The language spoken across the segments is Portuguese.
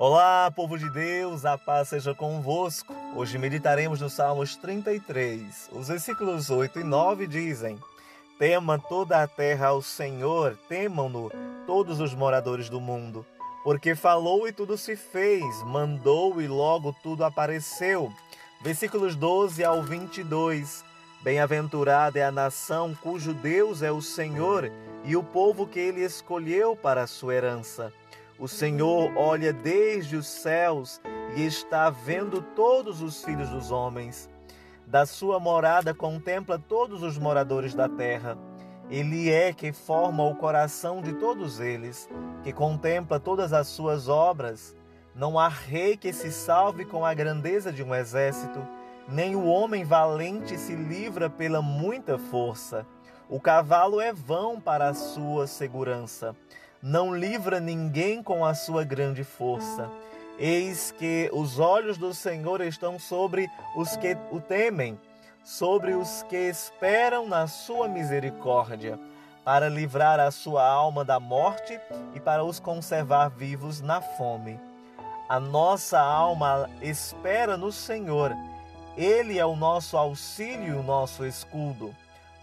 Olá, povo de Deus, a paz seja convosco. Hoje meditaremos no Salmos 33. Os versículos 8 e 9 dizem: Tema toda a terra ao Senhor, temam-no todos os moradores do mundo. Porque falou e tudo se fez, mandou e logo tudo apareceu. Versículos 12 ao 22. Bem-aventurada é a nação cujo Deus é o Senhor e o povo que ele escolheu para a sua herança. O Senhor olha desde os céus e está vendo todos os filhos dos homens. Da sua morada contempla todos os moradores da terra. Ele é que forma o coração de todos eles, que contempla todas as suas obras. Não há rei que se salve com a grandeza de um exército, nem o homem valente se livra pela muita força. O cavalo é vão para a sua segurança não livra ninguém com a sua grande força. Eis que os olhos do Senhor estão sobre os que o temem, sobre os que esperam na sua misericórdia, para livrar a sua alma da morte e para os conservar vivos na fome. A nossa alma espera no Senhor. Ele é o nosso auxílio e o nosso escudo,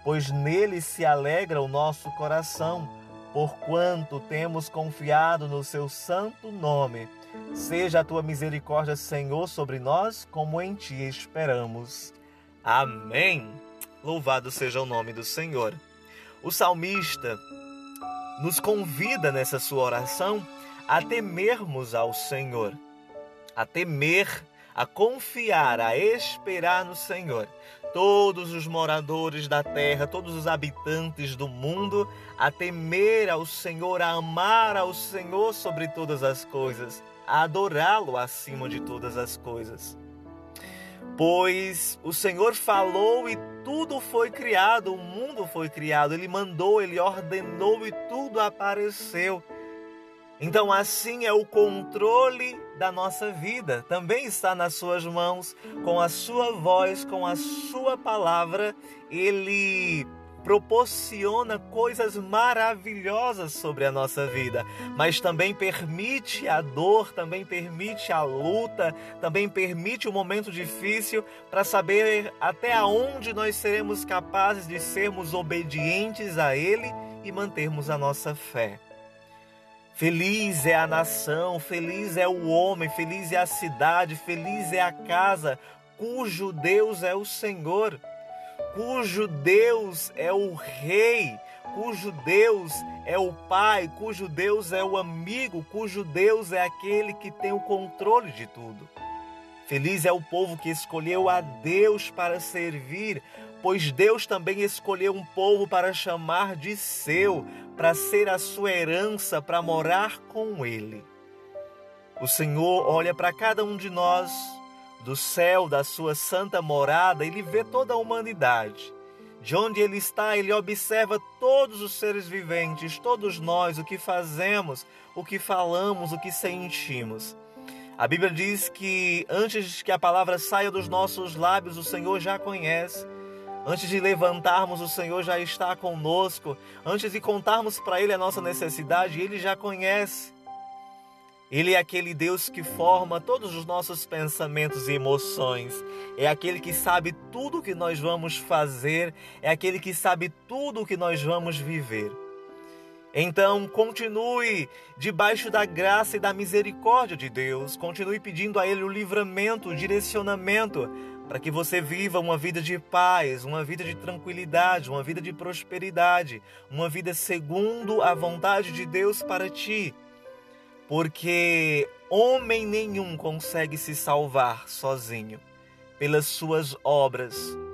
pois nele se alegra o nosso coração porquanto temos confiado no seu santo nome. Seja a tua misericórdia, Senhor, sobre nós, como em ti esperamos. Amém. Louvado seja o nome do Senhor. O salmista nos convida nessa sua oração a temermos ao Senhor, a temer, a confiar, a esperar no Senhor todos os moradores da terra, todos os habitantes do mundo, a temer ao Senhor, a amar ao Senhor sobre todas as coisas, a adorá-lo acima de todas as coisas. Pois o Senhor falou e tudo foi criado, o mundo foi criado, ele mandou, ele ordenou e tudo apareceu. Então, assim é o controle da nossa vida. Também está nas suas mãos, com a sua voz, com a sua palavra, ele proporciona coisas maravilhosas sobre a nossa vida, mas também permite a dor, também permite a luta, também permite o momento difícil para saber até onde nós seremos capazes de sermos obedientes a Ele e mantermos a nossa fé. Feliz é a nação, feliz é o homem, feliz é a cidade, feliz é a casa, cujo Deus é o Senhor, cujo Deus é o Rei, cujo Deus é o Pai, cujo Deus é o amigo, cujo Deus é aquele que tem o controle de tudo. Feliz é o povo que escolheu a Deus para servir, pois Deus também escolheu um povo para chamar de seu, para ser a sua herança, para morar com Ele. O Senhor olha para cada um de nós, do céu da sua santa morada, ele vê toda a humanidade. De onde ele está, ele observa todos os seres viventes, todos nós, o que fazemos, o que falamos, o que sentimos. A Bíblia diz que antes que a palavra saia dos nossos lábios, o Senhor já conhece. Antes de levantarmos, o Senhor já está conosco. Antes de contarmos para Ele a nossa necessidade, Ele já conhece. Ele é aquele Deus que forma todos os nossos pensamentos e emoções. É aquele que sabe tudo o que nós vamos fazer. É aquele que sabe tudo o que nós vamos viver. Então, continue debaixo da graça e da misericórdia de Deus. Continue pedindo a Ele o livramento, o direcionamento para que você viva uma vida de paz, uma vida de tranquilidade, uma vida de prosperidade, uma vida segundo a vontade de Deus para ti. Porque homem nenhum consegue se salvar sozinho pelas suas obras.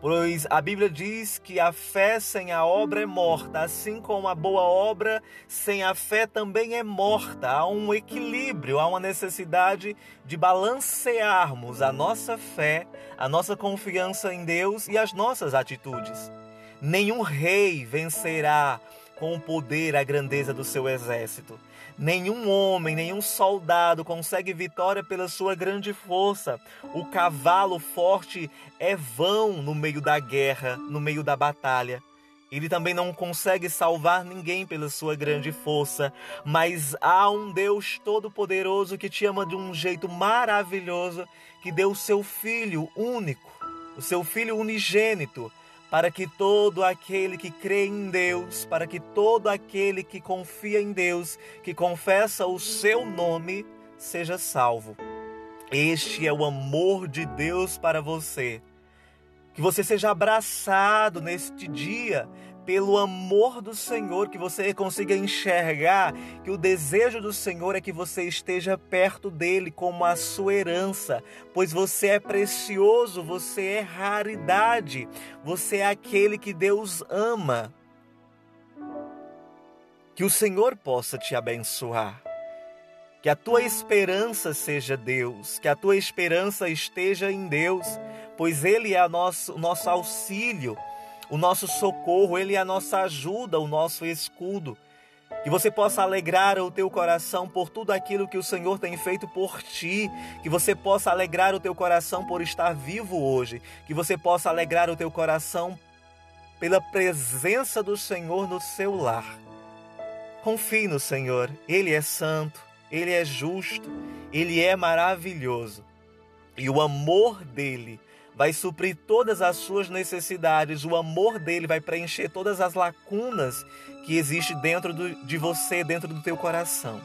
Pois a Bíblia diz que a fé sem a obra é morta, assim como a boa obra sem a fé também é morta. Há um equilíbrio, há uma necessidade de balancearmos a nossa fé, a nossa confiança em Deus e as nossas atitudes. Nenhum rei vencerá com o poder a grandeza do seu exército. Nenhum homem, nenhum soldado consegue vitória pela sua grande força. O cavalo forte é vão no meio da guerra, no meio da batalha. Ele também não consegue salvar ninguém pela sua grande força, mas há um Deus todo-poderoso que te ama de um jeito maravilhoso, que deu o seu filho único, o seu filho unigênito, para que todo aquele que crê em Deus, para que todo aquele que confia em Deus, que confessa o seu nome, seja salvo. Este é o amor de Deus para você. Que você seja abraçado neste dia pelo amor do Senhor, que você consiga enxergar que o desejo do Senhor é que você esteja perto dele como a sua herança, pois você é precioso, você é raridade, você é aquele que Deus ama. Que o Senhor possa te abençoar. Que a tua esperança seja Deus, que a tua esperança esteja em Deus, pois Ele é nosso, o nosso auxílio, o nosso socorro, Ele é a nossa ajuda, o nosso escudo. Que você possa alegrar o teu coração por tudo aquilo que o Senhor tem feito por ti. Que você possa alegrar o teu coração por estar vivo hoje. Que você possa alegrar o teu coração pela presença do Senhor no seu lar. Confie no Senhor, Ele é santo, ele é justo, ele é maravilhoso. E o amor dele vai suprir todas as suas necessidades, o amor dele vai preencher todas as lacunas que existem dentro do, de você, dentro do teu coração.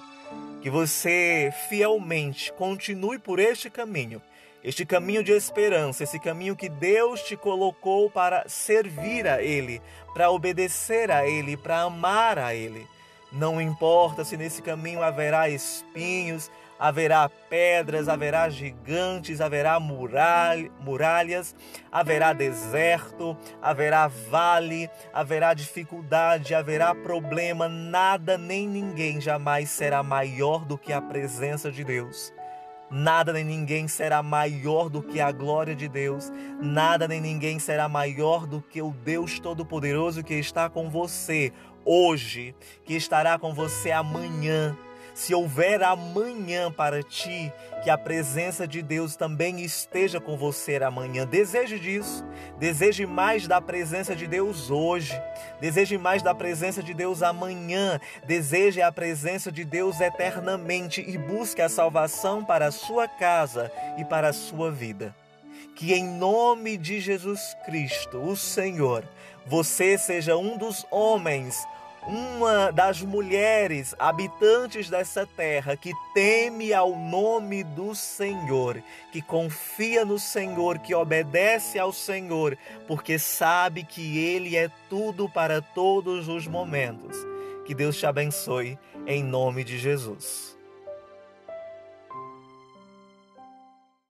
Que você fielmente continue por este caminho, este caminho de esperança, esse caminho que Deus te colocou para servir a Ele, para obedecer a Ele, para amar a Ele. Não importa se nesse caminho haverá espinhos, haverá pedras, haverá gigantes, haverá muralhas, haverá deserto, haverá vale, haverá dificuldade, haverá problema, nada nem ninguém jamais será maior do que a presença de Deus. Nada nem ninguém será maior do que a glória de Deus. Nada nem ninguém será maior do que o Deus Todo-Poderoso que está com você hoje, que estará com você amanhã. Se houver amanhã para ti, que a presença de Deus também esteja com você amanhã. Deseje disso. Deseje mais da presença de Deus hoje. Deseje mais da presença de Deus amanhã. Deseje a presença de Deus eternamente e busque a salvação para a sua casa e para a sua vida. Que em nome de Jesus Cristo, o Senhor, você seja um dos homens uma das mulheres habitantes dessa terra que teme ao nome do Senhor, que confia no Senhor, que obedece ao Senhor, porque sabe que Ele é tudo para todos os momentos. Que Deus te abençoe em nome de Jesus.